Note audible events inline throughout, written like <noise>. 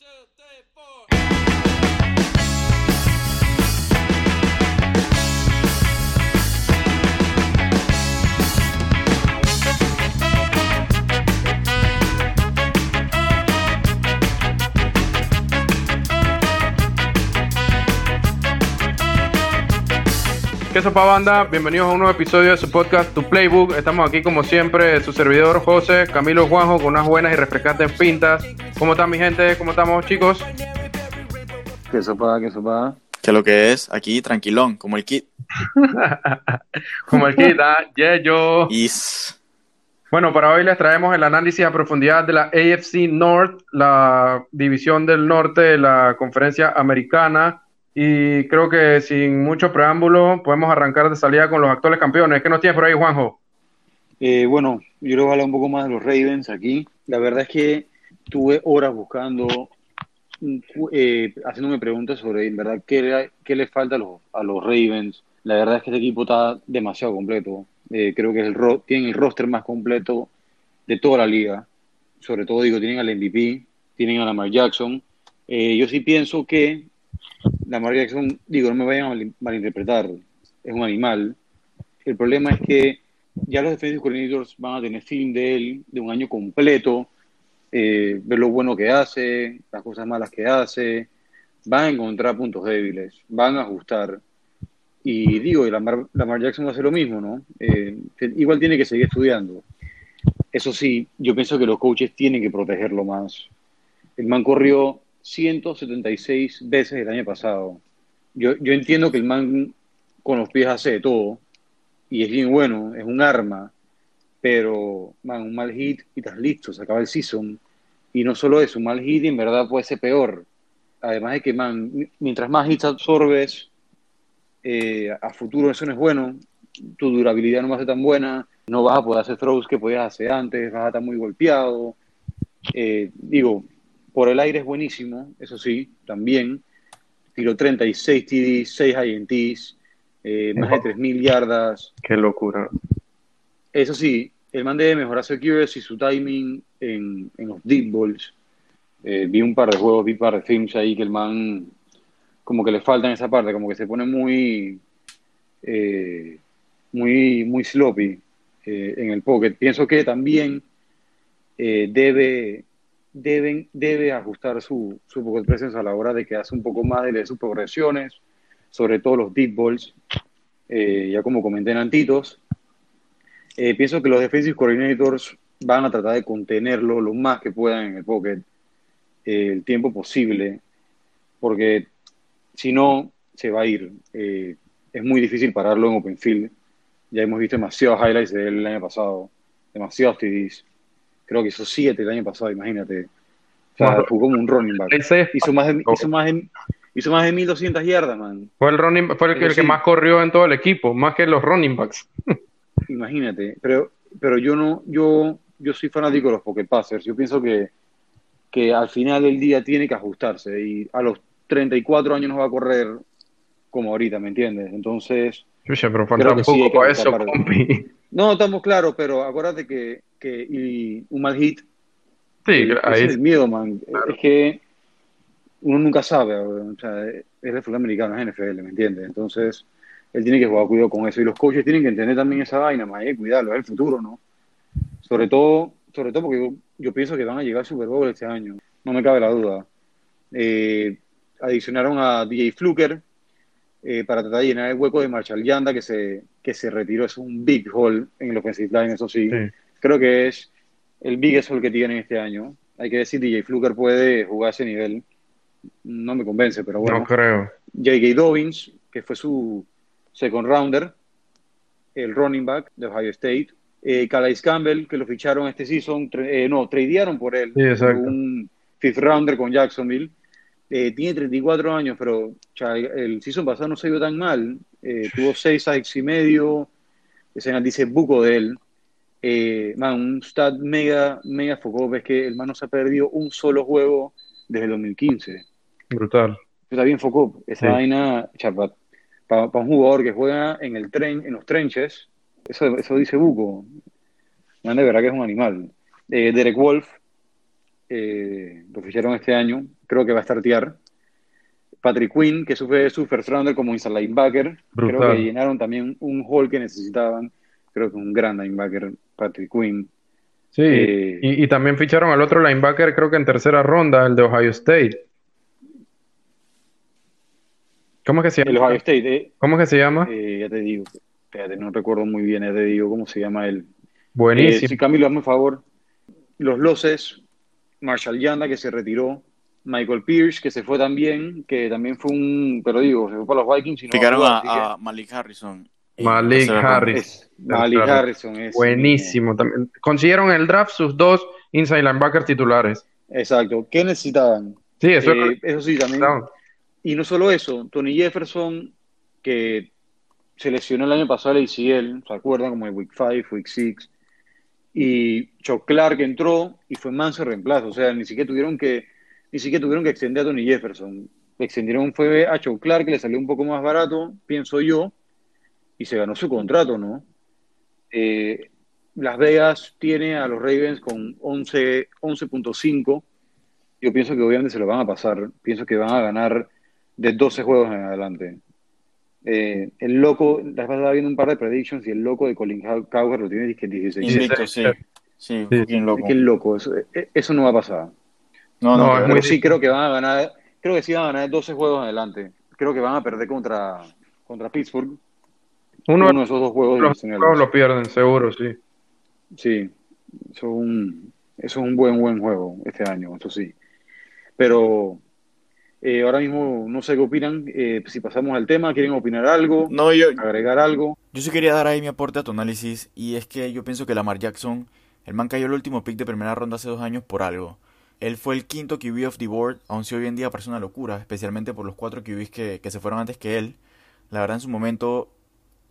to ¿Qué sopa banda? Bienvenidos a un nuevo episodio de su podcast Tu Playbook. Estamos aquí como siempre, su servidor José, Camilo Juanjo, con unas buenas y refrescantes pintas. ¿Cómo están mi gente? ¿Cómo estamos chicos? ¿Qué sopa? ¿Qué sopa? Que lo que es aquí tranquilón, como el kit. <laughs> como el kit, ¿ah? Yeah, yo. Is. Bueno, para hoy les traemos el análisis a profundidad de la AFC North, la división del norte de la conferencia americana. Y creo que sin mucho preámbulo podemos arrancar de salida con los actuales campeones. ¿Qué nos tienes por ahí, Juanjo? Eh, bueno, yo les voy a hablar un poco más de los Ravens aquí. La verdad es que tuve horas buscando, eh, haciéndome preguntas sobre, en verdad, qué, qué le falta a los, a los Ravens. La verdad es que este equipo está demasiado completo. Eh, creo que es el tienen el roster más completo de toda la liga. Sobre todo, digo, tienen al MVP, tienen a Lamar Jackson. yo sí pienso que Lamar Jackson, digo, no me vayan a malinterpretar, es un animal. El problema es que ya los defensive coordinators van a tener fin de él, de un año completo, eh, ver lo bueno que hace, las cosas malas que hace, van a encontrar puntos débiles, van a ajustar. Y digo, Lamar, Lamar Jackson va a hacer lo mismo, ¿no? Eh, igual tiene que seguir estudiando. Eso sí, yo pienso que los coaches tienen que protegerlo más. El man corrió 176 veces el año pasado. Yo, yo entiendo que el man con los pies hace de todo y es bien bueno, es un arma, pero man, un mal hit y estás listo, se acaba el season. Y no solo eso, un mal hit en verdad puede ser peor. Además de que, man, mientras más hits absorbes, eh, a futuro eso no es bueno, tu durabilidad no va a ser tan buena, no vas a poder hacer throws que podías hacer antes, vas a estar muy golpeado. Eh, digo, por el aire es buenísimo, eso sí, también. Tiro 36 TDs, 6 INTs, eh, más de 3.000 yardas. Qué locura. Eso sí, el man debe mejorar su accuracy y su timing en, los deep balls. Eh, vi un par de juegos, vi un par de films ahí que el man como que le falta en esa parte, como que se pone muy eh, muy muy sloppy en el pocket. Pienso que también debe deben, debe ajustar su, su presencia a la hora de que hace un poco más de sus progresiones, sobre todo los deep balls, eh, ya como comenté en Antitos. Eh, pienso que los defensive coordinators van a tratar de contenerlo lo más que puedan en el pocket eh, el tiempo posible, porque si no, se va a ir. es muy difícil pararlo en open field. Ya hemos visto demasiados highlights de él el año pasado, demasiados TDs creo que hizo siete el año pasado, imagínate. O sea, jugó como un running back. Hizo más de, hizo más de, hizo más de 1200 yardas, man. Fue el, running, fue el, que, más corrió en todo el equipo, más que los running backs. <laughs> imagínate, pero, pero yo no, yo, yo soy fanático de los pocket passers. Yo pienso que, que al final del día tiene que ajustarse y a los 34 años no va a correr como ahorita, ¿me entiendes? Entonces, pero falta un poco eso, No, estamos claros, pero acuérdate que, que y un mal hit. Sí, ahí es el miedo, man. Es que uno nunca sabe, o sea, es el fútbol americano, es NFL, ¿me entiendes? Entonces, él tiene que jugar cuidado con eso. Y los coaches tienen que entender también esa vaina, man, eh, cuidarlo, es el futuro, ¿no? Sobre todo, sobre todo porque yo, pienso que van a llegar al Super Bowl este año, no me cabe la duda. Eh, adicionaron a DJ Fluker, eh, para tratar de llenar el hueco de Marshall Yanda que se, que se retiró. Es un big hole en el offensive line, eso sí. Creo que es el biggest hole que tienen este año. Hay que decir, DJ Fluker puede jugar a ese nivel. No me convence, pero bueno. No creo. J.K. Dobbins, que fue su second rounder, el running back de Ohio State. Eh, Calais Campbell, que lo ficharon este season, eh, no, tradearon por él. un fifth rounder con Jacksonville. Eh, tiene 34 años, pero el season pasado no se vio tan mal. Eh, tuvo 6 sacks y medio. Ese dice buco de él. Eh, un stat mega, mega foco. Ves que el man no se ha perdido un solo juego desde el 2015. Brutal. Está bien foco. Esa vaina, para un jugador que juega en el tren, en los trenches, eso, eso dice buco. Man, de verdad que es un animal. Derek Wolf, lo ficharon este año creo que va a startear. Patrick Quinn, que fue su first rounder como inside linebacker. Creo que llenaron también un hall que necesitaban. Creo que un gran linebacker, Patrick Quinn. Sí, eh, y, también ficharon al otro linebacker, creo que en tercera ronda, el de Ohio State. ¿Cómo es que se llama? El Ohio State. Eh, ¿Cómo es que se llama? Eh, ya te digo, espérate, no recuerdo muy bien, ya te digo cómo se llama él. Buenísimo. si Camilo, hazme un favor. Los Loses, Marshall Yanda, que se retiró, Michael Pierce, que se fue también, que también fue un, pero digo, se fue para los Vikings. Y no a, Malik Harrison. Malik Harris. Malik Harrison es. Buenísimo. También. Consiguieron el draft sus dos inside linebackers titulares. Exacto. ¿Qué necesitaban? Sí, eso, eh, eso sí también. Y no solo eso, Tony Jefferson, que se lesionó el año pasado el ACL, ¿se acuerdan? Como en Week 5, Week 6. Y Chuck Clark entró y fue manso reemplazo. O sea, ni siquiera tuvieron que ni siquiera tuvieron que extender a Tony Jefferson. Extendieron fue a Chuck Clark, que le salió un poco más barato, pienso yo, y se ganó su contrato, ¿no? Eh, Las Vegas tiene a los Ravens con 11.5. Yo pienso que obviamente se lo van a pasar. Pienso que van a ganar de 12 juegos en adelante. Eh, el loco, la estaba viendo un par de predictions y el loco de Colin Cowher lo tiene que 16. sí. Sí, sí. loco. Qué loco, eso, eh, eso no va a pasar. No, no, pero sí creo que van a ganar, creo que sí van a ganar 12 juegos en adelante. Creo que van a perder contra, contra Pittsburgh. Uno, de esos dos juegos los, lo pierden, seguro, sí. Sí, eso es un, eso es un buen, buen juego este año, eso sí. Pero eh, ahora mismo no sé qué opinan. Eh, si pasamos al tema, ¿quieren opinar algo? No, yo. ¿Agregar algo? Yo sí quería dar ahí mi aporte a tu análisis. Y es que yo pienso que Lamar Jackson, el man cayó el último pick de primera ronda hace dos años por algo. Él fue el quinto QB of the board, aun si hoy en día parece una locura, especialmente por los cuatro QBs que, que se fueron antes que él. La verdad, en su momento,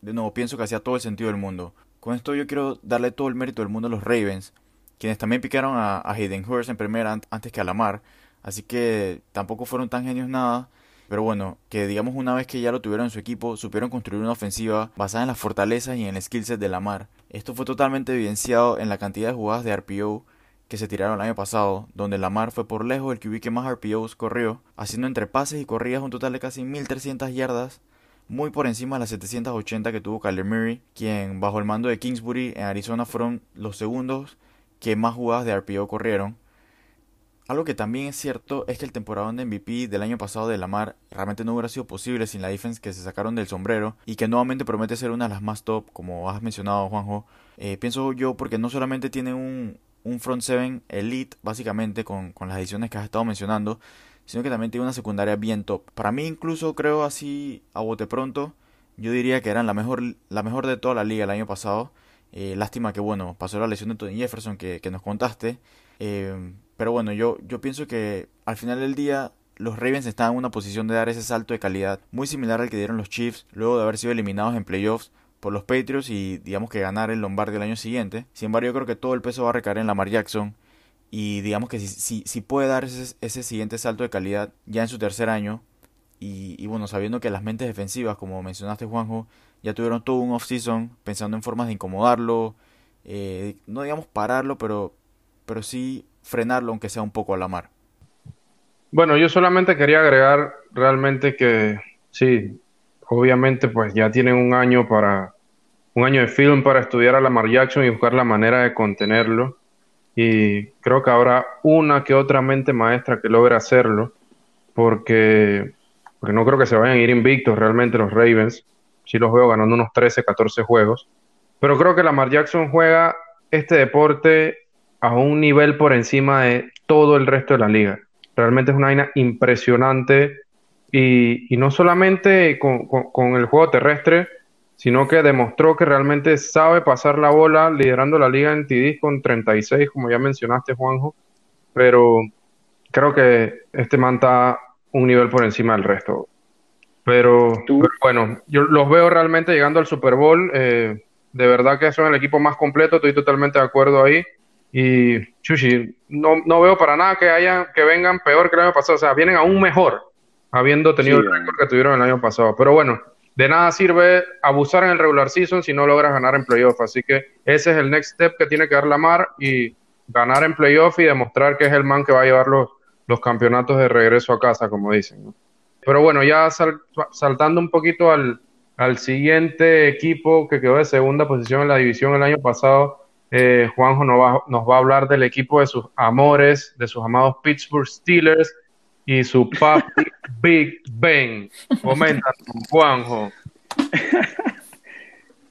de nuevo, pienso que hacía todo el sentido del mundo. Con esto yo quiero darle todo el mérito del mundo a los Ravens, quienes también picaron a, Hayden Hurst en primera antes que a Lamar, así que tampoco fueron tan genios nada. Pero bueno, que digamos una vez que ya lo tuvieron en su equipo, supieron construir una ofensiva basada en las fortalezas y en el skillset de Lamar. Esto fue totalmente evidenciado en la cantidad de jugadas de RPO que se tiraron el año pasado, donde Lamar fue por lejos el QB que más RPOs corrió, haciendo entre pases y corridas un total de casi 1300 yardas, muy por encima de las 780 que tuvo Kyler Murray, quien bajo el mando de Kingsbury en Arizona fueron los segundos que más jugadas de RPO corrieron. Algo que también es cierto es que el temporada de MVP del año pasado de Lamar realmente no hubiera sido posible sin la defense que se sacaron del sombrero y que nuevamente promete ser una de las más top, como has mencionado Juanjo. Eh, pienso yo porque no solamente tiene un, un front seven elite, básicamente, con, las ediciones que has estado mencionando, sino que también tiene una secundaria bien top. Para mí, incluso creo así, a bote pronto, yo diría que eran la mejor, la mejor de toda la liga el año pasado. Eh, lástima que, bueno, pasó la lesión de Tony Jefferson que, nos contaste. Eh, pero bueno, yo, yo pienso que al final del día los Ravens están en una posición de dar ese salto de calidad muy similar al que dieron los Chiefs luego de haber sido eliminados en playoffs por los Patriots y digamos que ganar el Lombardi el año siguiente. Sin embargo, yo creo que todo el peso va a recaer en Lamar Jackson y digamos que si, si, puede dar ese, ese, siguiente salto de calidad ya en su tercer año y, bueno, sabiendo que las mentes defensivas, como mencionaste Juanjo, ya tuvieron todo un off-season pensando en formas de incomodarlo, eh, no digamos pararlo, pero, pero sí frenarlo aunque sea un poco a la mar. Bueno, yo solamente quería agregar realmente que sí, obviamente pues ya tienen un año para un año de film para estudiar a Lamar Jackson y buscar la manera de contenerlo. Y creo que habrá una que otra mente maestra que logre hacerlo porque, porque no creo que se vayan a ir invictos realmente los Ravens. Si los veo ganando unos 13, 14 juegos. Pero creo que Lamar Jackson juega este deporte a un nivel por encima de todo el resto de la liga. Realmente es una vaina impresionante y, no solamente con, el juego terrestre, sino que demostró que realmente sabe pasar la bola liderando la liga en TD con 36, como ya mencionaste, Juanjo. Pero creo que este man está un nivel por encima del resto. Pero, bueno, yo los veo realmente llegando al Super Bowl. Eh, de verdad que son el equipo más completo, estoy totalmente de acuerdo ahí. Y Chuchi, no, no veo para nada que hayan, que vengan peor que el año pasado, o sea, vienen aún mejor habiendo tenido el récord que tuvieron el año pasado. Pero bueno, de nada sirve abusar en el regular season si no logras ganar en playoff. Así que ese es el next step que tiene que dar Lamar y ganar en playoff y demostrar que es el man que va a llevar los, los campeonatos de regreso a casa, como dicen. Pero bueno, ya saltando un poquito al, al siguiente equipo que quedó de segunda posición en la división el año pasado, eh, Juanjo nos va, nos va, a hablar del equipo de sus amores, de sus amados Pittsburgh Steelers y su papi <laughs> Big Ben. Comenta, Juanjo.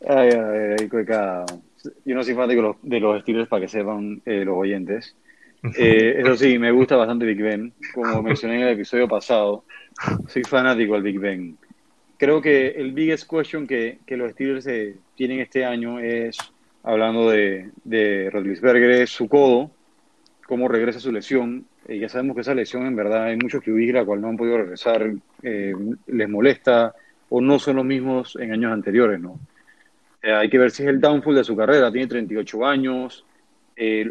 Ay, ay, ay, Yo no soy fanático de los, Steelers para que sepan eh, los oyentes. <laughs> Eh, eso sí, me gusta bastante Big Ben. Como <laughs> mencioné en el episodio pasado, soy fanático del Big Ben. Creo que el biggest question que, que los Steelers tienen este año es hablando de, de Rodlisberger, su codo, cómo regresa su lesión. Eh, ya sabemos que esa lesión en verdad hay muchos que huir, la cual no han podido regresar, eh, les molesta o no son los mismos en años anteriores, ¿no? Eh, hay que ver si es el downfall de su carrera, tiene 38 años,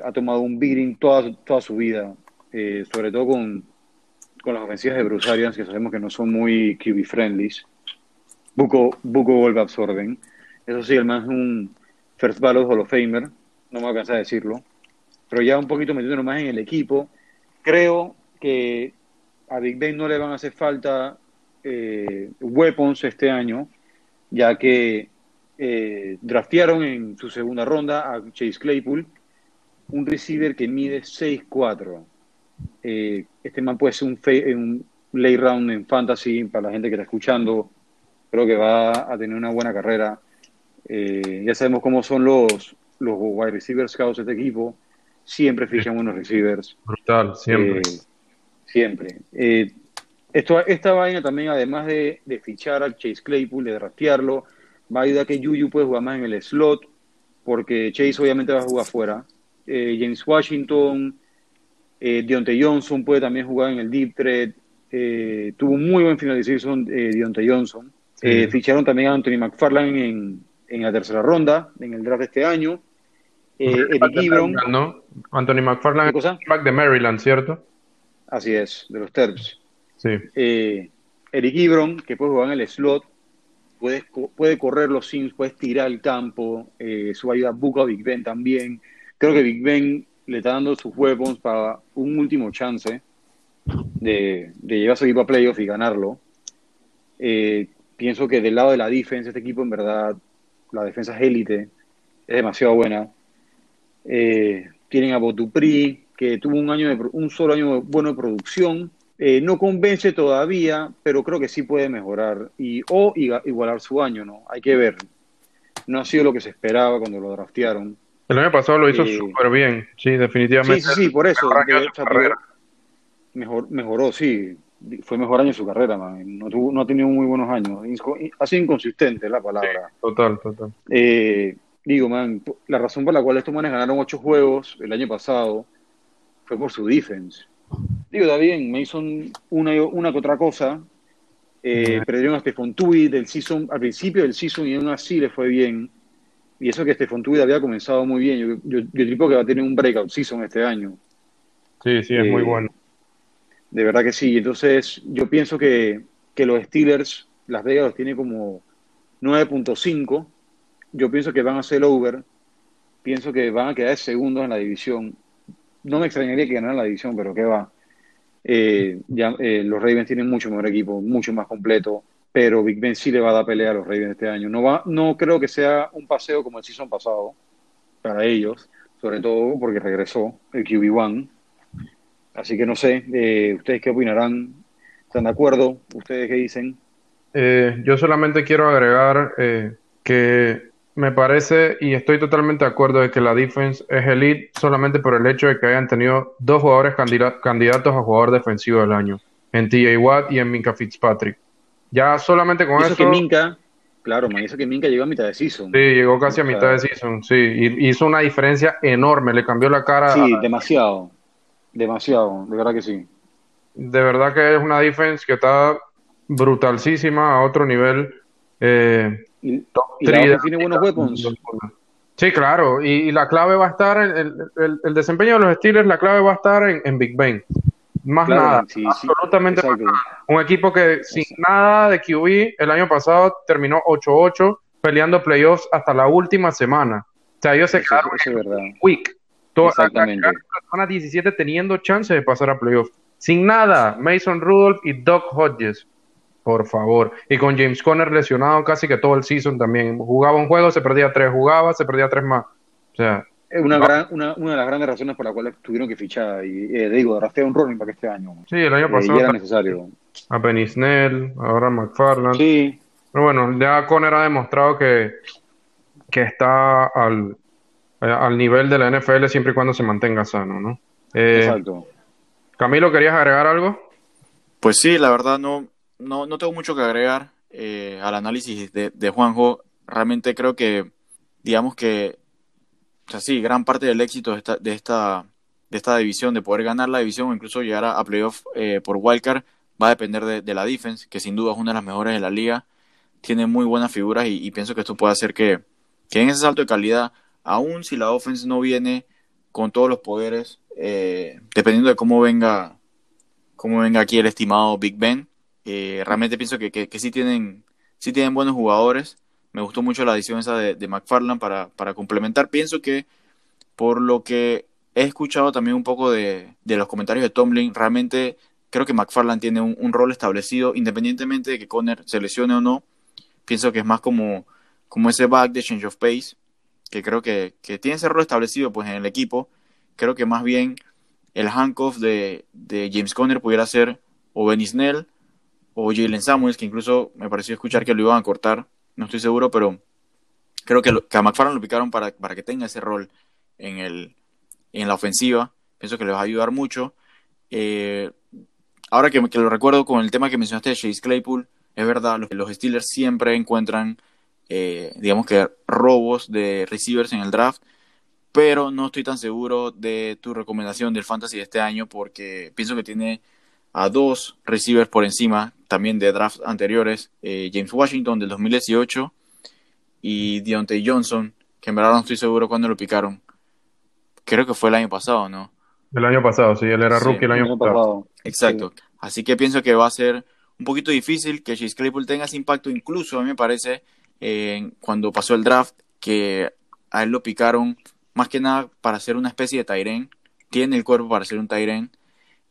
ha tomado un beating toda, toda su vida, sobre todo con, con las ofensivas de Bruce Arians, que sabemos que no son muy QB friendly. Buco, Buco vuelve absorben. Eso sí, el más es un First Ballot Hall of Famer, no me alcanza a decirlo, pero ya un poquito metiéndonos más en el equipo, creo que a Big Ben no le van a hacer falta eh, weapons este año, ya que eh, draftearon en su segunda ronda a Chase Claypool, un receiver que mide 6'4". Eh, este man puede ser un, un late round en fantasy para la gente que está escuchando. Creo que va a tener una buena carrera. Eh, ya sabemos cómo son los, los wide receivers scouts de este equipo. Siempre fichan buenos receivers. Brutal, siempre. Eh, siempre. Eh, esto, esta vaina también, además de, de, fichar al Chase Claypool, de draftearlo, va a ayudar a que Juju pueda jugar más en el slot, porque Chase obviamente va a jugar afuera. James Washington, Deontay Johnson puede también jugar en el deep threat. tuvo un muy buen final de season Deontay Johnson. ficharon también a Anthony McFarlane en, en la tercera ronda, en el draft de este año. Eh, Eric Ebron. ¿no? Anthony McFarland back de Maryland, ¿cierto? Así es, de los Terps. Sí. Eh, Eric Ebron, que puede jugar en el slot, puede, puede correr los sims, puede tirar el campo, eh, su ayuda buca a Big Ben también. Creo que Big Ben le está dando sus weapons para un último chance de, de llevar a su equipo a playoff y ganarlo. Eh, pienso que del lado de la defensa, este equipo en verdad la defensa es élite, es demasiado buena. Eh, tienen a Botupri, que tuvo un, año de, un solo año bueno de producción. Eh, no convence todavía, pero creo que sí puede mejorar y, o igualar su año, ¿no? Hay que ver. No ha sido lo que se esperaba cuando lo draftearon. El año pasado lo hizo eh, súper bien, sí, definitivamente. Sí, sí, sí por eso. mejor, mejoró, sí fue mejor año de su carrera, No, tuvo, no ha tenido muy buenos años. Ha sido inconsistente la palabra. total, total. Eh, digo, man, la razón por la cual estos manes ganaron ocho juegos el año pasado fue por su defense. Digo, está bien, Mason una, una que otra cosa. Eh, perdieron a Stefan Tui del season, al principio del season y aún así le fue bien. Y eso que Stefan Tui había comenzado muy bien. Yo, yo, yo que va a tener un breakout season este año. Sí, sí, es muy eh, bueno de verdad que sí. Entonces, yo pienso que, los Steelers, Las Vegas los tiene como 9.5. Yo pienso que van a ser over. Pienso que van a quedar segundos en la división. No me extrañaría que ganaran la división, pero qué va. Eh, ya, eh, los Ravens tienen mucho mejor equipo, mucho más completo, pero Big Ben sí le va a dar pelea a los Ravens este año. No, va, no creo que sea un paseo como el season pasado para ellos, sobre todo porque regresó el QB1 Así que no sé, eh, ¿ustedes qué opinarán? ¿Están de acuerdo? ¿Ustedes qué dicen? Eh, yo solamente quiero agregar eh, que me parece y estoy totalmente de acuerdo de que la defense es elite solamente por el hecho de que hayan tenido dos jugadores candidatos a jugador defensivo del año, en TJ Watt y en Minka Fitzpatrick. Ya solamente con eso... que Minka, claro, me dice que Minka llegó a mitad de season. Sí, llegó casi a mitad de season, sí, y hizo una diferencia enorme, le cambió la cara. Sí, demasiado. Demasiado, de verdad que sí. De verdad que es una defense que está brutalísima a otro nivel. Eh, y, tiene buenos weapons. Sí, claro, y, la clave va a estar, el, el, el, desempeño de los Steelers, la clave va a estar en, Big Ben. Más nada, absolutamente Un equipo que sin nada de QB el año pasado terminó 8-8 peleando playoffs hasta la última semana. O sea, ellos se quedaron en week. Exactamente. La semana 17 teniendo chance de pasar a playoff. sin nada, Mason Rudolph y Doc Hodges. Por favor. Y con James Conner lesionado casi que todo el season también. Jugaba un juego, se perdía tres, jugaba, se perdía tres más. O sea. Una, gran, una, una de las grandes razones por las cuales tuvieron que fichar, y eh, digo, rastrear un running para este año. Sí, el año pasado. Eh, era necesario. A Benny Snell, ahora a McFarland. Sí. Pero bueno, ya Conner ha demostrado que, que está al, eh, al nivel de la NFL siempre y cuando se mantenga sano, ¿no? Eh, Exacto. Camilo, ¿querías agregar algo? Pues sí, la verdad no, no, no tengo mucho que agregar eh, al análisis de, Juanjo. Realmente creo que, digamos que, o sea, sí, gran parte del éxito de esta, de esta, de esta división, de poder ganar la división o incluso llegar a, playoff eh, por wildcard, va a depender de, la defense, que sin duda es una de las mejores de la liga. Tiene muy buenas figuras y, pienso que esto puede hacer que, que en ese salto de calidad, aun si la offense no viene con todos los poderes, eh, dependiendo de cómo venga, cómo venga aquí el estimado Big Ben, eh, realmente pienso que, sí, tienen, sí tienen buenos jugadores. Me gustó mucho la adición esa de, de McFarland para, complementar. Pienso que por lo que he escuchado también un poco de, los comentarios de Tomlin, realmente creo que McFarland tiene un, rol establecido, independientemente de que Conner se lesione o no. Pienso que es más como, ese back de change of pace, que creo que, tiene ese rol establecido pues, en el equipo creo que más bien el handcuff de, James Conner pudiera ser o Benny Snell o Jalen Samuels, que incluso me pareció escuchar que lo iban a cortar, no estoy seguro, pero creo que, a McFarland lo picaron para, para que tenga ese rol en, el, en la ofensiva. Pienso que le va a ayudar mucho. Eh, ahora que, que, lo recuerdo con el tema que mencionaste de Chase Claypool, es verdad, los, los Steelers siempre encuentran, eh, digamos que, robos de receivers en el draft pero no estoy tan seguro de tu recomendación del fantasy de este año porque pienso que tiene a dos receivers por encima también de drafts anteriores, eh, James Washington del 2018 y Deontay Johnson, que en verdad no estoy seguro cuándo lo picaron. Creo que fue el año pasado, ¿no? El año pasado, sí, él era rookie el año, pasado. Exacto. Así que pienso que va a ser un poquito difícil que Chase Claypool tenga ese impacto, incluso a mí me parece, eh, cuando pasó el draft, que a él lo picaron más que nada para ser una especie de Tyren. Tiene el cuerpo para ser un Tyren.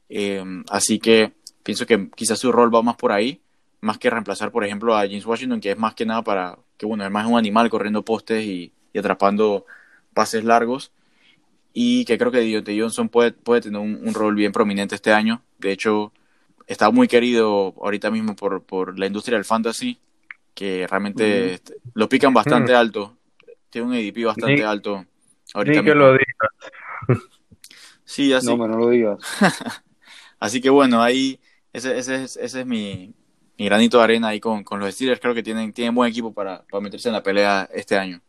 Eh, así que pienso que quizás su rol va más por ahí, más que reemplazar, por ejemplo, a James Washington, que es más que nada para, que bueno, además es un animal corriendo postes y, atrapando pases largos. Y que creo que Dionte Johnson puede, puede tener un, rol bien prominente este año. De hecho, está muy querido ahorita mismo por, por la industria del fantasy, que realmente lo pican bastante alto. Tiene un ADP bastante alto Ahorita Ni que lo digas. Sí, así. No, no lo digas. <laughs> así que bueno, ahí ese, ese, ese es mi, granito de arena ahí con, con, los Steelers. Creo que tienen, tienen buen equipo para, para meterse en la pelea este año.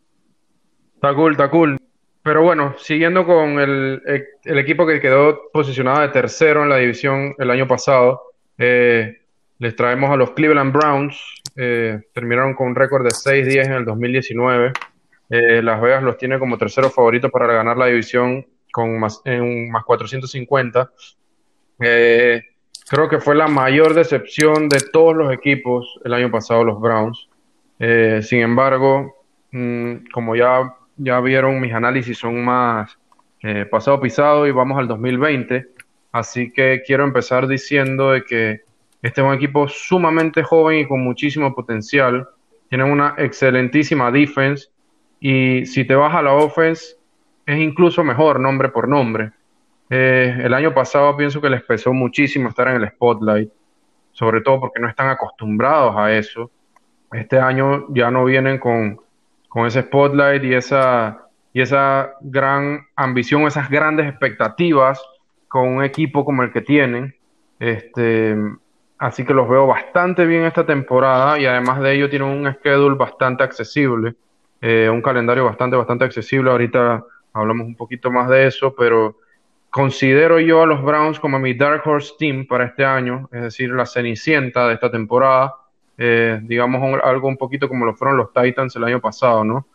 Está cool, está cool. Pero bueno, siguiendo con el, el, equipo que quedó posicionado de tercero en la división el año pasado, eh, les traemos a los Cleveland Browns. Eh, terminaron con un récord de 6-10 en el 2019. Eh, Las Vegas los tiene como terceros favoritos para ganar la división con más, en más 450. Eh, creo que fue la mayor decepción de todos los equipos el año pasado, los Browns. Eh, sin embargo, mm, como ya, ya vieron, mis análisis son más pasado pisado y vamos al 2020. Así que quiero empezar diciendo de que este es un equipo sumamente joven y con muchísimo potencial. Tienen una excelentísima defense y si te vas a la offense, es incluso mejor nombre por nombre. Eh, el año pasado pienso que les pesó muchísimo estar en el spotlight, sobre todo porque no están acostumbrados a eso. Este año ya no vienen con, con ese spotlight y esa, y esa gran ambición, esas grandes expectativas con un equipo como el que tienen. Este, así que los veo bastante bien esta temporada y además de ello tienen un schedule bastante accesible. Eh, un calendario bastante, bastante accesible. Ahorita hablamos un poquito más de eso, pero considero yo a los Browns como mi Dark Horse Team para este año, es decir, la cenicienta de esta temporada, eh, digamos algo un poquito como lo fueron los Titans el año pasado, ¿no?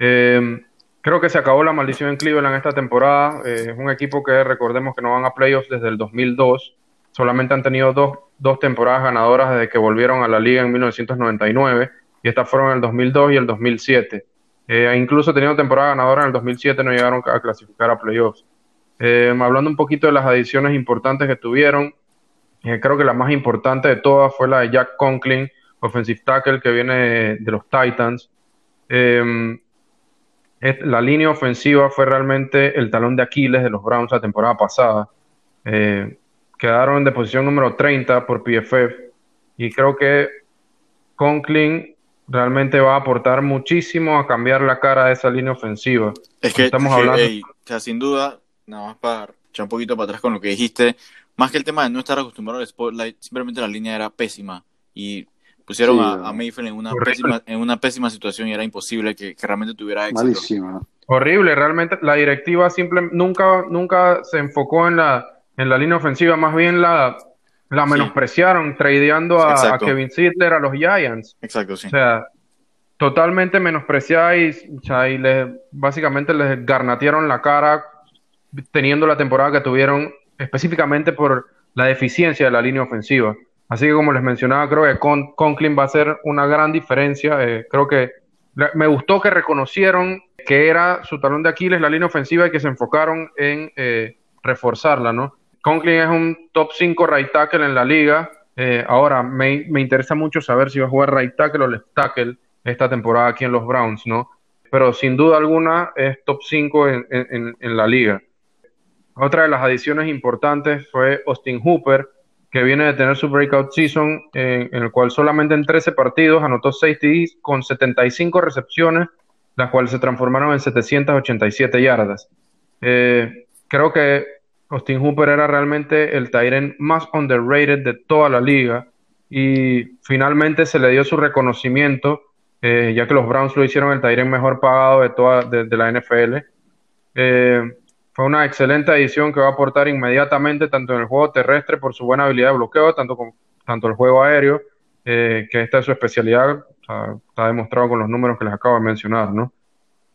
Eh, creo que se acabó la maldición en Cleveland esta temporada. es un equipo que recordemos que no van a playoffs desde el 2002. Solamente han tenido dos, dos temporadas ganadoras desde que volvieron a la liga en 1999 y estas fueron el 2002 y el 2007. Eh, incluso teniendo temporada ganadora en el 2007 no llegaron a clasificar a playoffs. Eh, hablando un poquito de las adiciones importantes que tuvieron, Eh, creo que la más importante de todas fue la de Jack Conklin, offensive tackle que viene de los Titans. Em, la línea ofensiva fue realmente el talón de Aquiles de los Browns la temporada pasada. Eh, quedaron de posición número 30 por PFF y creo que Conklin realmente va a aportar muchísimo a cambiar la cara de esa línea ofensiva. Es que estamos hablando. sin duda, nada más para echar un poquito para atrás con lo que dijiste, más que el tema de no estar acostumbrado al spotlight, simplemente la línea era pésima y pusieron a, Mayfield en una, pésima, en una pésima situación y era imposible que, realmente tuviera éxito. Malísima. Horrible, realmente la directiva simple, nunca, nunca se enfocó en la, en la línea ofensiva, más bien la, la menospreciaron, tradeando a, Kevin Sidler a los Giants. Exacto, sí. O sea, totalmente menospreciada y, básicamente les garnatearon la cara teniendo la temporada que tuvieron específicamente por la deficiencia de la línea ofensiva. Así que como les mencionaba, creo que Con Conklin va a ser una gran diferencia. Eh, creo que me gustó que reconocieron que era su talón de Aquiles la línea ofensiva y que se enfocaron en eh, reforzarla, ¿no? Conklin es un top 5 right tackle en la liga. Eh, ahora, me, interesa mucho saber si va a jugar right tackle o left tackle esta temporada aquí en los Browns, ¿no? Pero sin duda alguna es top 5 en, la liga. Otra de las adiciones importantes fue Austin Hooper, que viene de tener su breakout season, en, el cual solamente en 13 partidos anotó 6 TDs con 75 recepciones, las cuales se transformaron en 787 yardas. Eh, creo que Austin Hooper era realmente el Tyren más underrated de toda la liga y finalmente se le dio su reconocimiento, eh, ya que los Browns lo hicieron el Tyren mejor pagado de toda de, la NFL. Eh, fue una excelente edición que va a aportar inmediatamente tanto en el juego terrestre por su buena habilidad de bloqueo, tanto con tanto el juego aéreo, eh, que esta es su especialidad, está demostrado con los números que les acabo de mencionar, ¿no?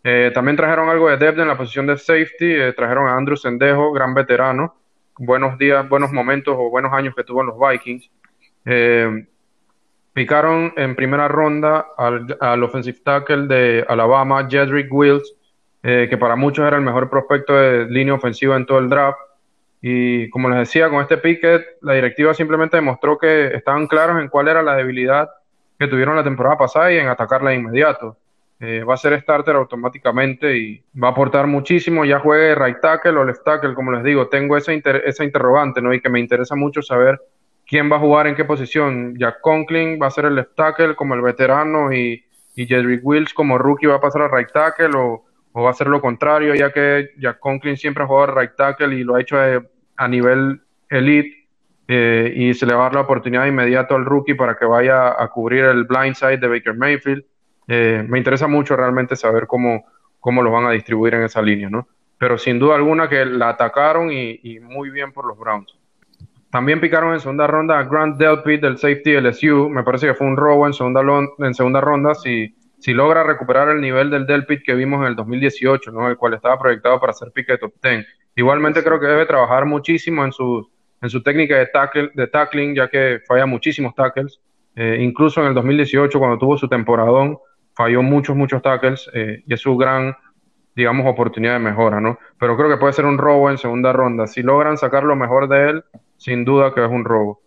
Eh, también trajeron algo de depth en la posición de safety, eh, trajeron a Andrew Sendejo, gran veterano, buenos días, buenos momentos o buenos años que tuvo en los Vikings. Picaron en primera ronda al, offensive tackle de Alabama, Jedrick Wills, que para muchos era el mejor prospecto de línea ofensiva en todo el draft. Y como les decía, con este picket, la directiva simplemente demostró que estaban claros en cuál era la debilidad que tuvieron la temporada pasada y en atacarla de inmediato. Eh, va a ser starter automáticamente y va a aportar muchísimo, ya juegue right tackle o left tackle, como les digo, tengo esa, esa interrogante, ¿no? Y que me interesa mucho saber quién va a jugar en qué posición. Jack Conklin va a ser el left tackle como el veterano y, y Jedrick Wills como rookie va a pasar a right tackle o, va a ser lo contrario, ya que Jack Conklin siempre ha jugado right tackle y lo ha hecho a nivel elite. Eh, y se le va a dar la oportunidad inmediato al rookie para que vaya a cubrir el blind side de Baker Mayfield. Eh, me interesa mucho realmente saber cómo, cómo lo van a distribuir en esa línea, ¿no? Pero sin duda alguna que la atacaron y, muy bien por los Browns. También picaron en segunda ronda a Grant Delpit del safety LSU. Me parece que fue un robo en segunda, en segunda ronda. Si, si logra recuperar el nivel del Delpit que vimos en el 2018, ¿no? el cual estaba proyectado para ser pick de top 10. Igualmente creo que debe trabajar muchísimo en su, en su técnica de, tackle, de tackling, ya que falla muchísimos tackles. Eh, incluso en el 2018, cuando tuvo su temporadón, falló muchos, muchos tackles eh, y es su gran, digamos, oportunidad de mejora, ¿no? Pero creo que puede ser un robo en segunda ronda. Si logran sacar lo mejor de él, sin duda que es un robo.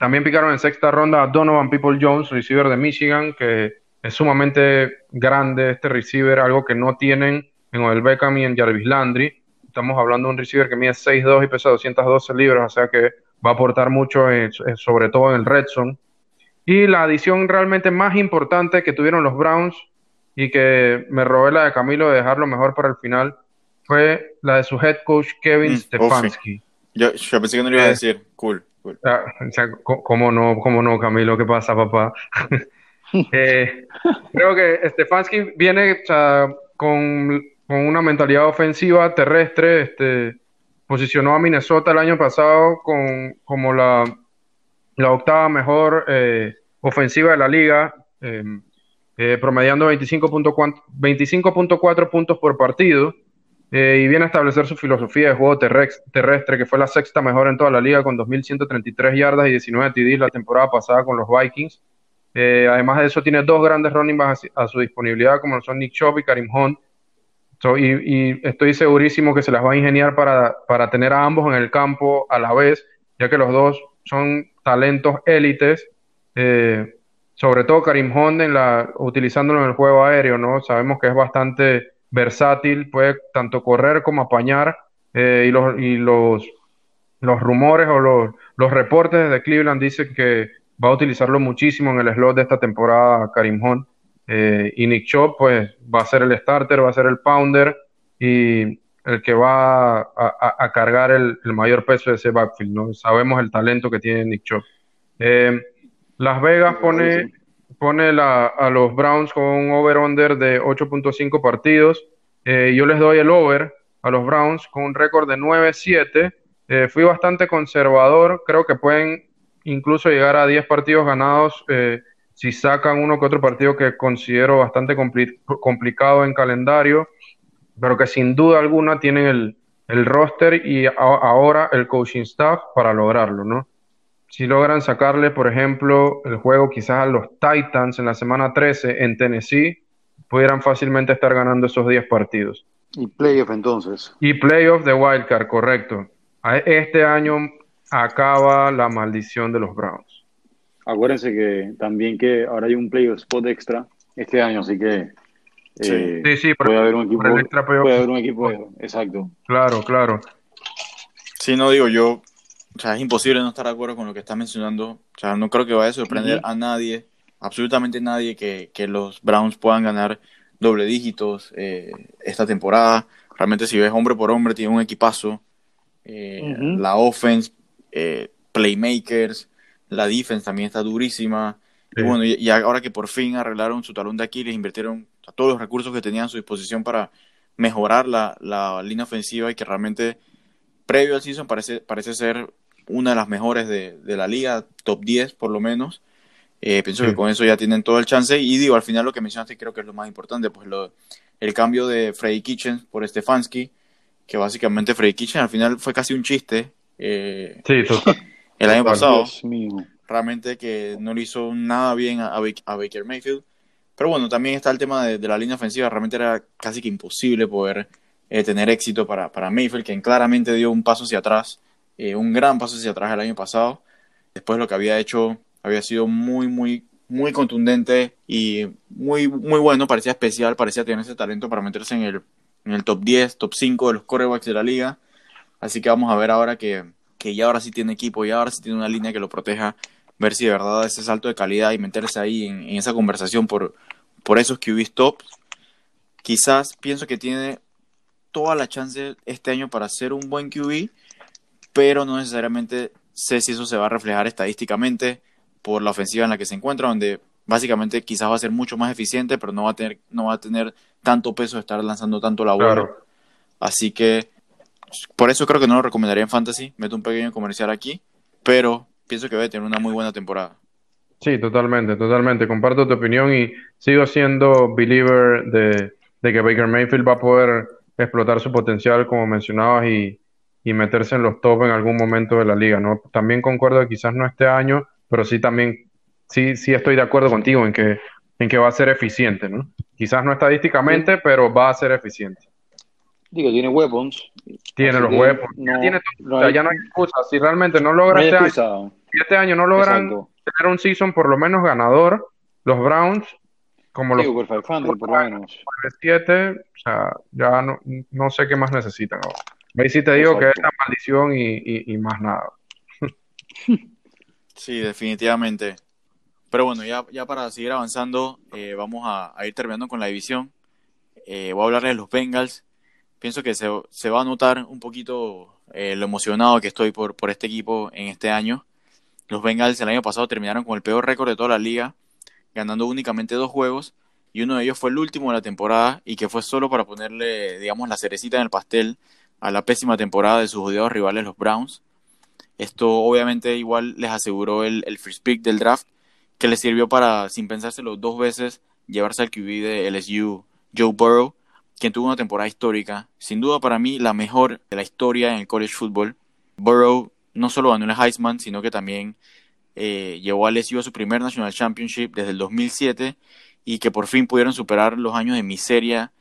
También picaron en sexta ronda a Donovan People Jones, receiver de Michigan, que es sumamente grande este receiver, algo que no tienen en Odell Beckham y en Jarvis Landry. Estamos hablando de un receiver que mide 6'2 y pesa 212 libras, o sea que va a aportar mucho, sobre todo en el red zone. Y la adición realmente más importante que tuvieron los Browns y que me robé la de Camilo de dejarlo mejor para el final fue la de su head coach Kevin mm, Stefanski. yo, pensé que no iba a eh, decir, cool. Ah, ¿cómo no, cómo no, Camilo? ¿Qué pasa, papá? <laughs> <laughs> Eh, creo que Stefanski viene con, con, una mentalidad ofensiva terrestre. Este, posicionó a Minnesota el año pasado con, como la la octava mejor eh, ofensiva de la liga, eh, promediando 25.4 puntos por partido. Y viene a establecer su filosofía de juego terrestre, que fue la sexta mejor en toda la liga, con 2.133 yardas y 19 TDs la temporada pasada con los Vikings. Además de eso, tiene dos grandes running backs a, su disponibilidad, como son Nick Chubb y Karim Hunt. y, estoy segurísimo que se las va a ingeniar para, para tener a ambos en el campo a la vez, ya que los dos son talentos élites, eh, sobre todo Karim Hunt en la, utilizándolo en el juego aéreo, ¿no? Sabemos que es bastante versátil, puede tanto correr como apañar, eh, y, los, y los, los rumores o los, los reportes de Cleveland dicen que va a utilizarlo muchísimo en el slot de esta temporada Karim. Eh, y Nick Chop, pues, va a ser el starter, va a ser el pounder y el que va a, cargar el, mayor peso de ese backfield, ¿no? Sabemos el talento que tiene Nick Chop. Eh, Las Vegas pone, pone a los Browns con un over-under de 8.5 partidos. Eh, yo les doy el over a los Browns con un récord de 9-7. fui bastante conservador, creo que pueden incluso llegar a 10 partidos ganados eh, si sacan uno que otro partido que considero bastante complicado en calendario, pero que sin duda alguna tienen el, el roster y ahora el coaching staff para lograrlo, ¿no? Si logran sacarle, por ejemplo, el juego quizás a los Titans en la semana 13 en Tennessee, pudieran fácilmente estar ganando esos 10 partidos. Y playoff entonces. Y playoff de Wildcard, correcto. Este año acaba la maldición de los Browns. Acuérdense que también que ahora hay un playoff spot extra este año, así que sí, sí, eh, puede, haber un equipo, puede haber un equipo, exacto. Claro, claro. Sí, no digo yo, o sea, es imposible no estar de acuerdo con lo que está mencionando. O sea, no creo que vaya a sorprender a nadie, absolutamente nadie, que, que, los Browns puedan ganar doble dígitos eh, esta temporada. Realmente si ves hombre por hombre, tiene un equipazo. Eh, la offense eh, playmakers, la defense también está durísima. Y bueno, y, ahora que por fin arreglaron su talón de Aquiles, invirtieron todos los recursos que tenían a su disposición para mejorar la, la línea ofensiva y que realmente previo al season parece, parece ser una de las mejores de, de la liga, top 10 por lo menos. Eh, pienso que con eso ya tienen todo el chance. Y digo, al final lo que mencionaste creo que es lo más importante, pues lo, el cambio de Freddy Kitchen por Stefanski, que básicamente Freddy Kitchen al final fue casi un chiste eh, sí, <laughs> el año pasado. Realmente que no le hizo nada bien a, Baker Mayfield. Pero bueno, también está el tema de, la línea ofensiva. Realmente era casi que imposible poder eh, tener éxito para, para Mayfield, quien claramente dio un paso hacia atrás, eh, un gran paso hacia atrás el año pasado. Después lo que había hecho había sido muy, muy, muy contundente y muy, muy bueno. Parecía especial, parecía tener ese talento para meterse en el, en el top 10, top 5 de los corebacks de la liga. Así que vamos a ver ahora que, que ya ahora sí tiene equipo, y ahora sí tiene una línea que lo proteja, ver si de verdad ese salto de calidad y meterse ahí en, esa conversación por, por esos QBs tops. Quizás pienso que tiene toda la chance este año para ser un buen QB, pero no necesariamente sé si eso se va a reflejar estadísticamente por la ofensiva en la que se encuentra, donde básicamente quizás va a ser mucho más eficiente, pero no va a tener, no va a tener tanto peso de estar lanzando tanto la bola. Así que por eso creo que no lo recomendaría en Fantasy. Meto un pequeño comercial aquí, pero pienso que va a tener una muy buena temporada. Sí, totalmente, totalmente. Comparto tu opinión y sigo siendo believer de, que Baker Mayfield va a poder explotar su potencial, como mencionabas, y, meterse en los top en algún momento de la liga, ¿no? También concuerdo que quizás no este año, pero sí también, sí, sí estoy de acuerdo contigo en que, en que va a ser eficiente, ¿no? Quizás no estadísticamente, pero va a ser eficiente. Digo, tiene weapons. Tiene los weapons. ya no hay excusa. Si realmente no logra este año, este año no logran tener un season por lo menos ganador, los Browns, como los por 500, por lo menos. 7, o sea, ya no, no sé qué más necesitan. Ahí sí te digo que es la maldición y, y, más nada. <laughs> sí, definitivamente. Pero bueno, ya, ya para seguir avanzando, eh, vamos a, ir terminando con la división. Eh, voy a hablarles de los Bengals pienso que se, se va a notar un poquito eh, lo emocionado que estoy por, por este equipo en este año. Los Bengals el año pasado terminaron con el peor récord de toda la liga, ganando únicamente dos juegos, y uno de ellos fue el último de la temporada y que fue solo para ponerle, digamos, la cerecita en el pastel a la pésima temporada de sus odiados rivales, los Browns. Esto obviamente igual les aseguró el, el first pick del draft, que les sirvió para, sin pensárselo dos veces, llevarse al QB de LSU, Joe Burrow, quien tuvo una temporada histórica, sin duda para mí la mejor de la historia en el college football. Burrow no solo ganó el Heisman, sino que también eh, llevó a LSU a su primer National Championship desde el 2007 y que por fin pudieron superar los años de miseria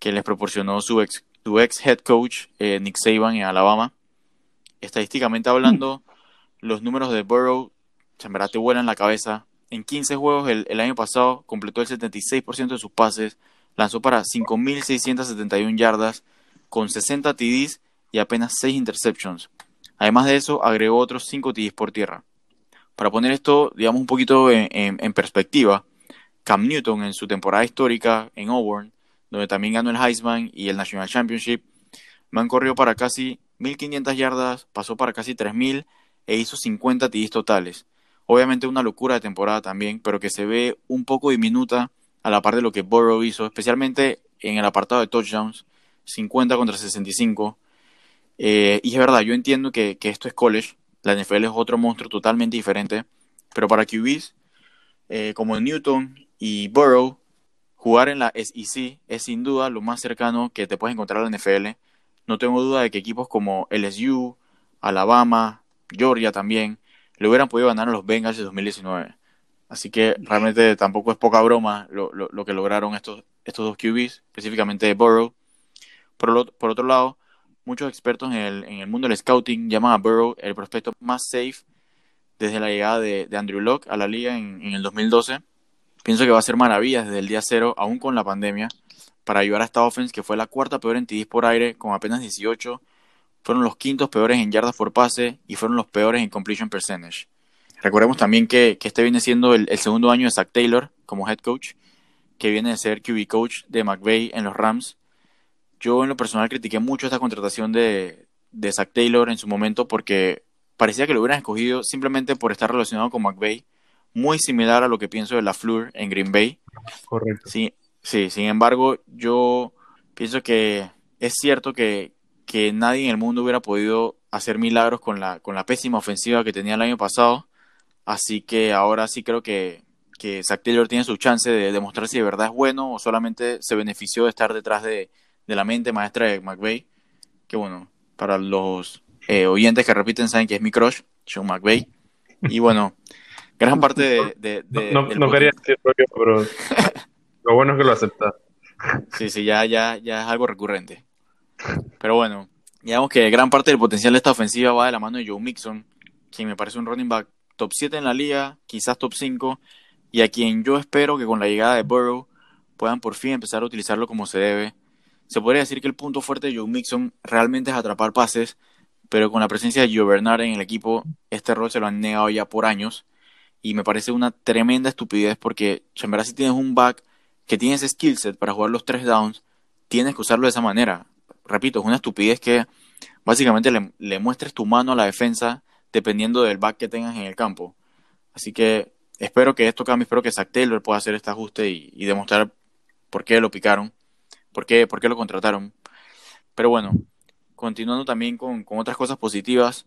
que les proporcionó su ex, su ex head coach eh, Nick Saban en Alabama. Estadísticamente hablando, los números de Burrow, en verdad te vuelan la cabeza. En 15 juegos el, el año pasado completó el 76% de sus pases, lanzó para 5.671 yardas, con 60 TDs y apenas 6 interceptions. Además de eso, agregó otros 5 TDs por tierra. Para poner esto, digamos, un poquito en, perspectiva, Cam Newton en su temporada histórica en Auburn, donde también ganó el Heisman y el National Championship, man corrió para casi 1.500 yardas, pasó para casi 3.000 e hizo 50 TDs totales. Obviamente una locura de temporada también, pero que se ve un poco diminuta a la par de lo que Burrow hizo, especialmente en el apartado de touchdowns, 50 contra 65. Eh, y es verdad, yo entiendo que, que esto es college, la NFL es otro monstruo totalmente diferente, pero para QBs eh, como Newton y Burrow, jugar en la SEC es sin duda lo más cercano que te puedes encontrar a la NFL. No tengo duda de que equipos como LSU, Alabama, Georgia también, le hubieran podido ganar a los Bengals de 2019. Así que realmente tampoco es poca broma lo, lo- lo que lograron estos, estos dos QBs, específicamente Burrow. Por, lo- por otro lado, muchos expertos en el, en el mundo del scouting llaman a Burrow el prospecto más safe desde la llegada de, de Andrew Locke a la liga en, en el 2012. Pienso que va a ser maravillas desde el día cero, aún con la pandemia, para ayudar a esta offense que fue la cuarta peor en TDs por aire, con apenas 18. Fueron los quintos peores en yardas por pase y fueron los peores en completion percentage. Recordemos también que, que este viene siendo el, el segundo año de Zach Taylor como head coach, que viene de ser QB coach de McVay en los Rams. Yo en lo personal critiqué mucho esta contratación de, de Zach Taylor en su momento porque parecía que lo hubieran escogido simplemente por estar relacionado con McVay, muy similar a lo que pienso de la Fleur en Green Bay. Correcto. Sí, sí, sin embargo, yo pienso que es cierto que, que nadie en el mundo hubiera podido hacer milagros con la, con la pésima ofensiva que tenía el año pasado. Así que ahora sí creo que, que Zach Taylor tiene su chance de demostrar si de verdad es bueno o solamente se benefició de estar detrás de, de la mente maestra de McVay. Que bueno, para los eh, oyentes que repiten saben que es mi crush, Sean McVay. Y bueno, <laughs> gran parte de... de- de- No, no quería decirlo yo, pero <laughs> lo bueno es que lo aceptas. Sí, sí, ya, ya, ya es algo recurrente. Pero bueno, digamos que gran parte del potencial de esta ofensiva va de la mano de Joe Mixon, quien me parece un running back top 7 en la liga, quizás top 5, y a quien yo espero que con la llegada de Burrow puedan por fin empezar a utilizarlo como se debe. Se podría decir que el punto fuerte de Joe Mixon realmente es atrapar pases, pero con la presencia de Gio Bernard en el equipo, este rol se lo han negado ya por años, y me parece una tremenda estupidez porque en si tienes un back que tiene ese skill set para jugar los tres downs, tienes que usarlo de esa manera. Repito, es una estupidez que básicamente le, le muestres tu mano a la defensa dependiendo del back que tengas en el campo. Así que espero que esto cambie, espero que Zach Taylor pueda hacer este ajuste y, demostrar por qué lo picaron, por qué, por qué lo contrataron. Pero bueno, continuando también con, con otras cosas positivas,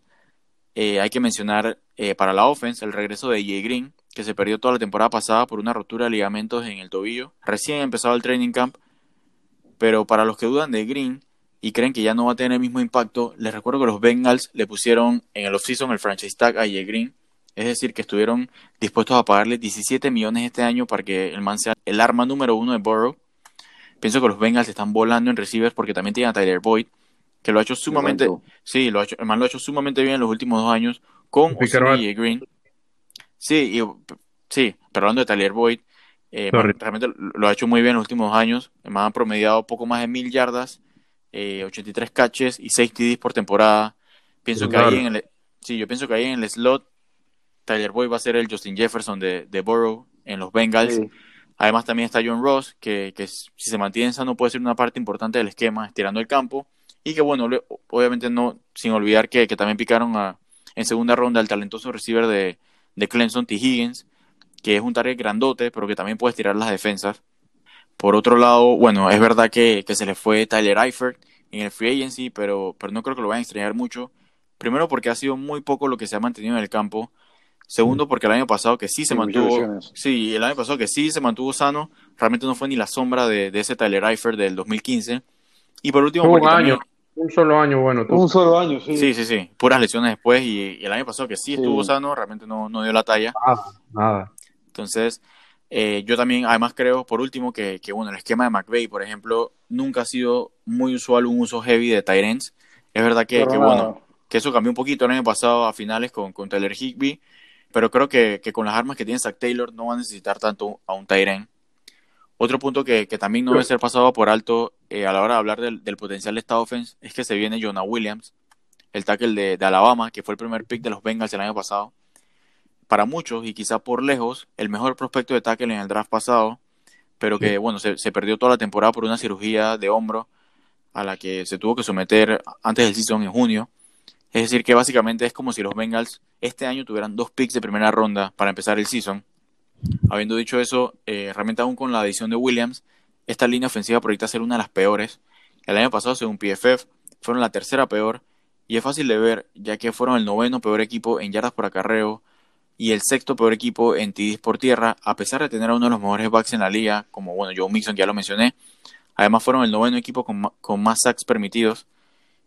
eh, hay que mencionar eh, para la offense el regreso de Jay Green, que se perdió toda la temporada pasada por una rotura de ligamentos en el tobillo. Recién empezado el training camp, pero para los que dudan de Green y creen que ya no va a tener el mismo impacto, les recuerdo que los Bengals le pusieron en el offseason el franchise tag a Jay Green, es decir, que estuvieron dispuestos a pagarle 17 millones este año para que el man sea el arma número uno de Burrow. Pienso que los Bengals están volando en receivers porque también tienen a Tyler Boyd, que lo ha hecho sumamente, sí, lo ha hecho, el man lo ha hecho sumamente bien en los últimos dos años con Jay Green. Sí, y, sí, pero hablando de Tyler Boyd, eh, realmente lo ha hecho muy bien en los últimos años. El man ha promediado poco más de mil yardas, eh, 83 catches y 6 TDs por temporada. Pienso que ahí en el, sí, yo pienso que ahí en el slot Tyler Boyd va a ser el Justin Jefferson de, de Burrow en los Bengals. Sí. Además también está John Ross, que, que si se mantiene sano puede ser una parte importante del esquema, estirando el campo. Y que bueno, obviamente no, sin olvidar que, que también picaron a, en segunda ronda al talentoso receiver de, de Clemson, T. Higgins, que es un target grandote, pero que también puede estirar las defensas. Por otro lado, bueno, es verdad que, que se le fue Tyler Eifert en el free agency, pero, pero no creo que lo vayan a extrañar mucho. Primero porque ha sido muy poco lo que se ha mantenido en el campo. Segundo porque el año pasado que sí se Sí, mantuvo, sí, el año pasado que sí se mantuvo sano, realmente no fue ni la sombra de, de ese Tyler Eifert del 2015. Y por último, un también- año, un solo año bueno. tuvo. Un solo año, sí. sí, sí, sí, puras lesiones después y, y el año pasado que sí, Sí. estuvo sano, realmente no, no dio la talla. Nada, nada. Entonces, eh, yo también, además creo, por último, que, que, bueno, el esquema de McVay, por ejemplo, nunca ha sido muy usual un uso heavy de Tyrants. Es verdad que, que, bueno, que eso cambió un poquito el año pasado a finales con, con Taylor Higby, pero creo que, con las armas que tiene Zach Taylor no va a necesitar tanto a un Tyren. Otro punto que, también no debe ser pasado por alto eh, a la hora de hablar del, potencial de esta offense es que se viene Jonah Williams, el tackle de, Alabama, que fue el primer pick de los Bengals el año pasado. Para muchos, y quizá por lejos, el mejor prospecto de tackle en el draft pasado, pero que, bueno, se, se perdió toda la temporada por una cirugía de hombro a la que se tuvo que someter antes del season en junio. Es decir, que básicamente es como si los Bengals este año tuvieran dos picks de primera ronda para empezar el season. Habiendo dicho eso, eh, realmente aún con la adición de Williams, esta línea ofensiva proyecta ser una de las peores. El año pasado, según PFF, fueron la tercera peor, y es fácil de ver, ya que fueron el noveno peor equipo en yardas por acarreo y el sexto peor equipo en TDs por tierra, a pesar de tener a uno de los mejores backs en la liga, como bueno, Joe Mixon, ya lo mencioné. Además, fueron el noveno equipo con, más sacks permitidos.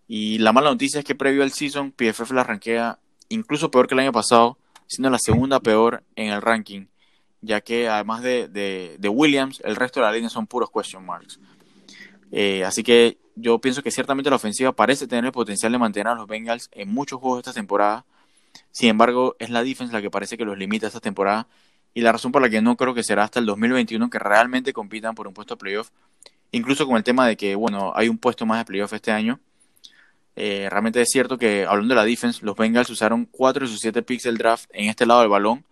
Y la mala noticia es que previo al season, PFF la ranquea incluso peor que el año pasado, siendo la segunda peor en el ranking, ya que además de, de, Williams, el resto de la línea son puros question marks. Eh, así que yo pienso que ciertamente la ofensiva parece tener el potencial de mantener a los Bengals en muchos juegos de esta temporada. Sin embargo, es la defense la que parece que los limita esta temporada. Y la razón por la que no creo que será hasta el 2021 que realmente compitan por un puesto de playoff, incluso con el tema de que, bueno, hay un puesto más de playoff este año. Eh, realmente es cierto que, hablando de la defense, los Bengals usaron 4 de sus 7 picks del draft en este lado del balón,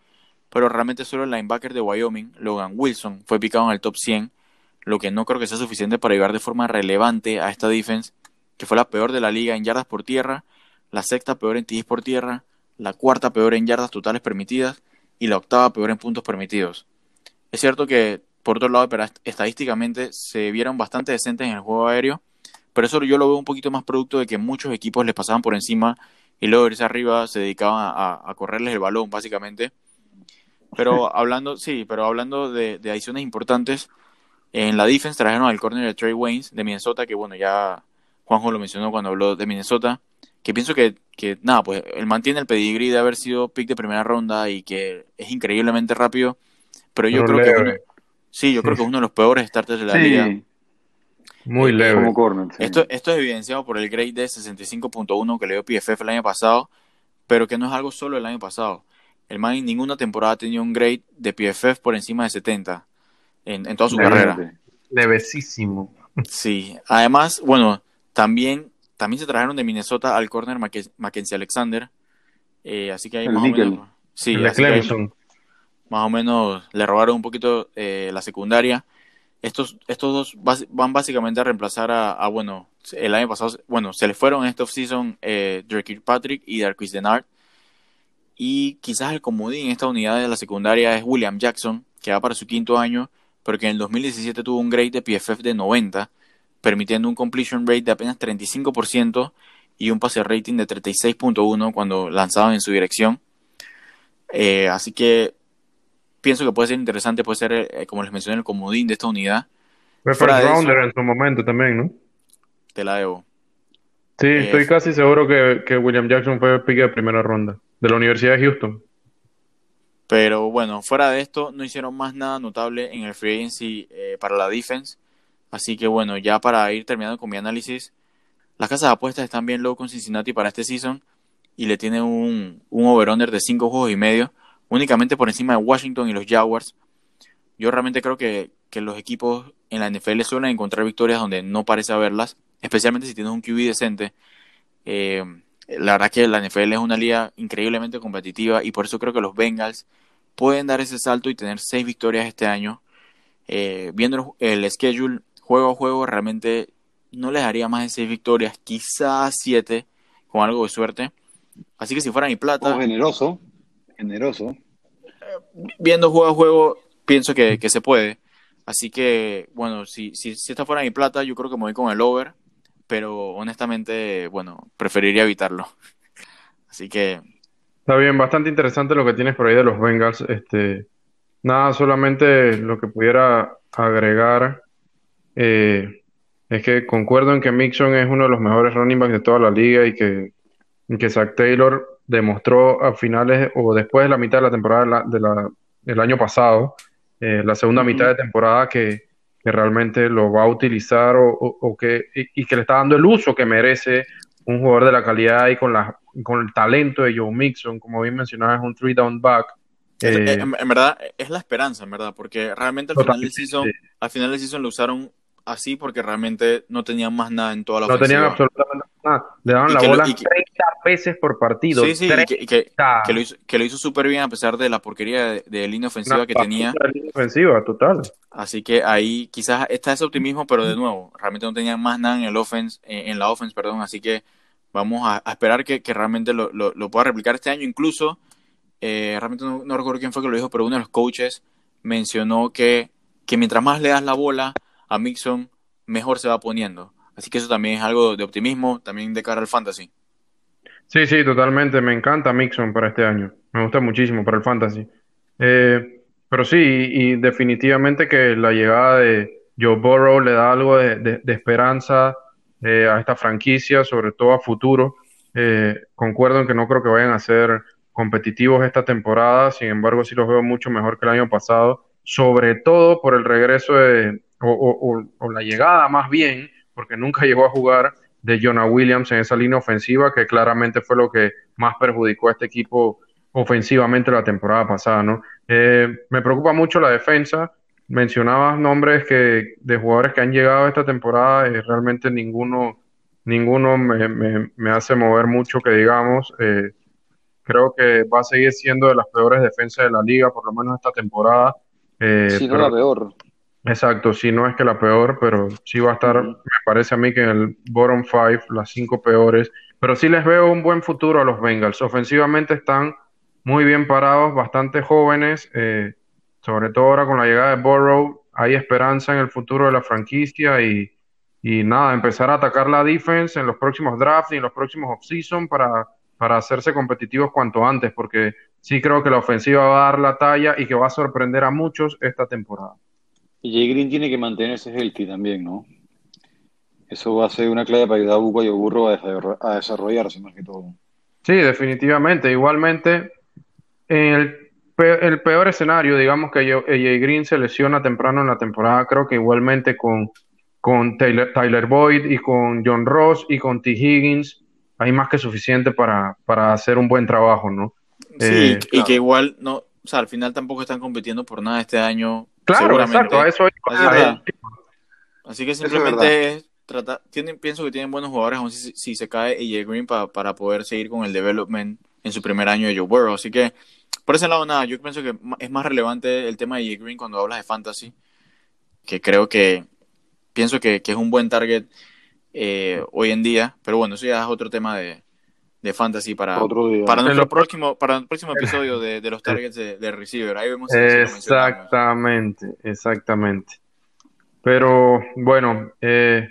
pero realmente solo el linebacker de Wyoming, Logan Wilson, fue picado en el top 100, lo que no creo que sea suficiente para ayudar de forma relevante a esta defense, que fue la peor de la liga en yardas por tierra, la sexta peor en TDs por tierra, la cuarta peor en yardas totales permitidas y la octava peor en puntos permitidos. Es cierto que, por otro lado, estadísticamente se vieron bastante decentes en el juego aéreo, pero eso yo lo veo un poquito más producto de que muchos equipos les pasaban por encima y luego irse arriba se dedicaban a, correrles el balón, básicamente. Pero hablando, sí, pero hablando de, adiciones importantes, en la defense trajeron al corner de Trey Waynes de Minnesota, que bueno, ya Juanjo lo mencionó cuando habló de Minnesota, que pienso que, que nada, pues él mantiene el pedigrí de haber sido pick de primera ronda y que es increíblemente rápido, pero yo creo que sí, yo creo que es uno de los peores starters de la liga. Muy leve. esto, esto es evidenciado por el grade de 65.1 que le dio PFF el año pasado, pero que no es algo solo el año pasado. El man en ninguna temporada ha tenido un grade de PFF por encima de 70 en, en toda su carrera. Levesísimo. Sí, además, bueno, también, también se trajeron de Minnesota al corner Mackenzie Alexander, eh, así que hay más o menos... Sí, más o menos le robaron un poquito eh, la secundaria. Estos, estos dos van básicamente a reemplazar a, bueno, el año pasado, bueno, se les fueron en este offseason eh, Drake Patrick y Darquis Denard. Y quizás el comodín en esta unidad de la secundaria es William Jackson, que va para su quinto año, pero que en el 2017 tuvo un grade de PFF de 90, permitiendo un completion rate de apenas 35% y un pase rating de 36.1 cuando lanzaban en su dirección. Eh, así que pienso que puede ser interesante, puede ser, eh, como les mencioné, el comodín de esta unidad. Fue rounder en su momento también, ¿no? Te la debo. Sí, eh, estoy casi seguro que, William Jackson fue pick de primera ronda, de la Universidad de Houston. Pero bueno, fuera de esto, no hicieron más nada notable en el free agency eh, para la defense. Así que bueno, ya para ir terminando con mi análisis, las casas de apuestas están bien low con Cincinnati para este season y le tienen un, un over-under de 5 juegos y medio únicamente por encima de Washington y los Jaguars. Yo realmente creo que, los equipos en la NFL suelen encontrar victorias donde no parece haberlas, especialmente si tienes un QB decente. Eh, la verdad que la NFL es una liga increíblemente competitiva y por eso creo que los Bengals pueden dar ese salto y tener seis victorias este año. Eh, viendo el schedule juego a juego, realmente no les daría más de seis victorias, quizás siete, con algo de suerte. Así que si fuera mi plata. generoso generoso. Viendo juego a juego, pienso que, se puede. Así que, bueno, si, si, si esta fuera mi plata, yo creo que me voy con el over, pero honestamente, bueno, preferiría evitarlo. <laughs> Así que... Está bien, bastante interesante lo que tienes por ahí de los Bengals. Este, nada, solamente lo que pudiera agregar eh, es que concuerdo en que Mixon es uno de los mejores running backs de toda la liga y que, y que Zach Taylor demostró a finales o después de la mitad de la temporada de la, del año pasado, eh, la segunda mitad de temporada, que, realmente lo va a utilizar o, que, y, que le está dando el uso que merece un jugador de la calidad y con las con el talento de Joe Mixon, como bien mencionaba, es un three down back. Eh, en, verdad, es la esperanza, en verdad, porque realmente al final, del season, al final del season lo usaron así porque realmente no tenían más nada en toda la No tenían absolutamente nada. Le daban la bola 30 veces por partido. Sí, sí, que, que, lo hizo, que lo hizo súper bien a pesar de la porquería de, línea ofensiva que tenía. Línea ofensiva, total. Así que ahí quizás está ese optimismo, pero de nuevo, realmente no tenían más nada en el offense, en la offense, perdón, así que vamos a, esperar que, realmente lo, lo, pueda replicar este año. Incluso, eh, realmente no, recuerdo quién fue que lo dijo, pero uno de los coaches mencionó que, que mientras más le das la bola a Mixon, mejor se va poniendo. Así que eso también es algo de optimismo, también de cara al fantasy. Sí, sí, totalmente. Me encanta Mixon para este año. Me gusta muchísimo para el fantasy. Eh, pero sí, y, definitivamente que la llegada de Joe Burrow le da algo de esperanza eh, a esta franquicia, sobre todo a futuro. Eh, concuerdo en que no creo que vayan a ser competitivos esta temporada, sin embargo sí los veo mucho mejor que el año pasado, sobre todo por el regreso de, o, la llegada más bien, porque nunca llegó a jugar de Jonah Williams en esa línea ofensiva, que claramente fue lo que más perjudicó a este equipo ofensivamente la temporada pasada, ¿no? Eh, me preocupa mucho la defensa, mencionabas nombres que de jugadores que han llegado esta temporada y realmente ninguno ninguno me, hace mover mucho que digamos eh, creo que va a seguir siendo de las peores defensas de la liga por lo menos esta temporada. Eh, si no la peor exacto si no es que la peor pero sí va a estar me parece a mí que en el bottom five las cinco peores. Pero sí les veo un buen futuro a los Bengals. Ofensivamente están muy bien parados bastante jóvenes eh, sobre todo ahora con la llegada de Burrow, hay esperanza en el futuro de la franquicia y, nada, empezar a atacar la defense en los próximos drafts y en los próximos offseason para, para hacerse competitivos cuanto antes, porque sí creo que la ofensiva va a dar la talla y que va a sorprender a muchos esta temporada. Y Jay Green tiene que mantenerse healthy también, ¿no? Eso va a ser una clave para ayudar a Buco y a Burro a desarrollarse más que todo. Sí, definitivamente. Igualmente, en el el peor escenario, digamos que AJ Green se lesiona temprano en la temporada, creo que igualmente con, con Tyler, Tyler Boyd y con John Ross y con T. Higgins, hay más que suficiente para, para hacer un buen trabajo, ¿no? Sí, eh, y que igual, no, o sea, al final tampoco están compitiendo por nada este año. Claro, exacto, eso Así, que simplemente es tratar, tienen, pienso que tienen buenos jugadores, aún si, si se cae AJ Green para, para poder seguir con el development en su primer año de Joe Burrow, así que por ese lado, nada, yo pienso que es más relevante el tema de J. Green cuando hablas de fantasy, que creo que pienso que, es un buen target eh, hoy en día, pero bueno, eso ya es otro tema de, fantasy para, para nuestro próximo, para el próximo <laughs> episodio de, los targets de, receiver. Ahí vemos exactamente, exactamente. Pero bueno, eh,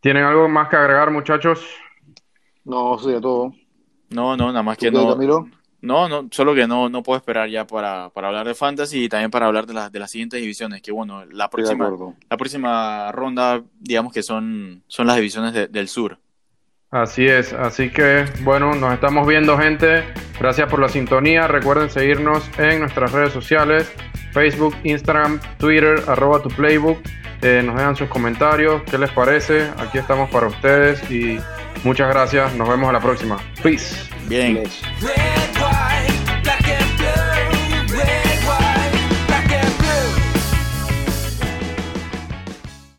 ¿tienen algo más que agregar, muchachos? No, sí, todo. No, no, nada más que no. No, no, solo que no, no puedo esperar ya para, para hablar de fantasy y también para hablar de, las de las siguientes divisiones, que bueno, la próxima, la próxima ronda, digamos que son, son las divisiones del sur. Así es, así que bueno, nos estamos viendo gente, gracias por la sintonía, recuerden seguirnos en nuestras redes sociales, Facebook, Instagram, Twitter, arroba tu playbook, eh, nos dejan sus comentarios, qué les parece, aquí estamos para ustedes y muchas gracias, nos vemos a la próxima. Peace. Bien.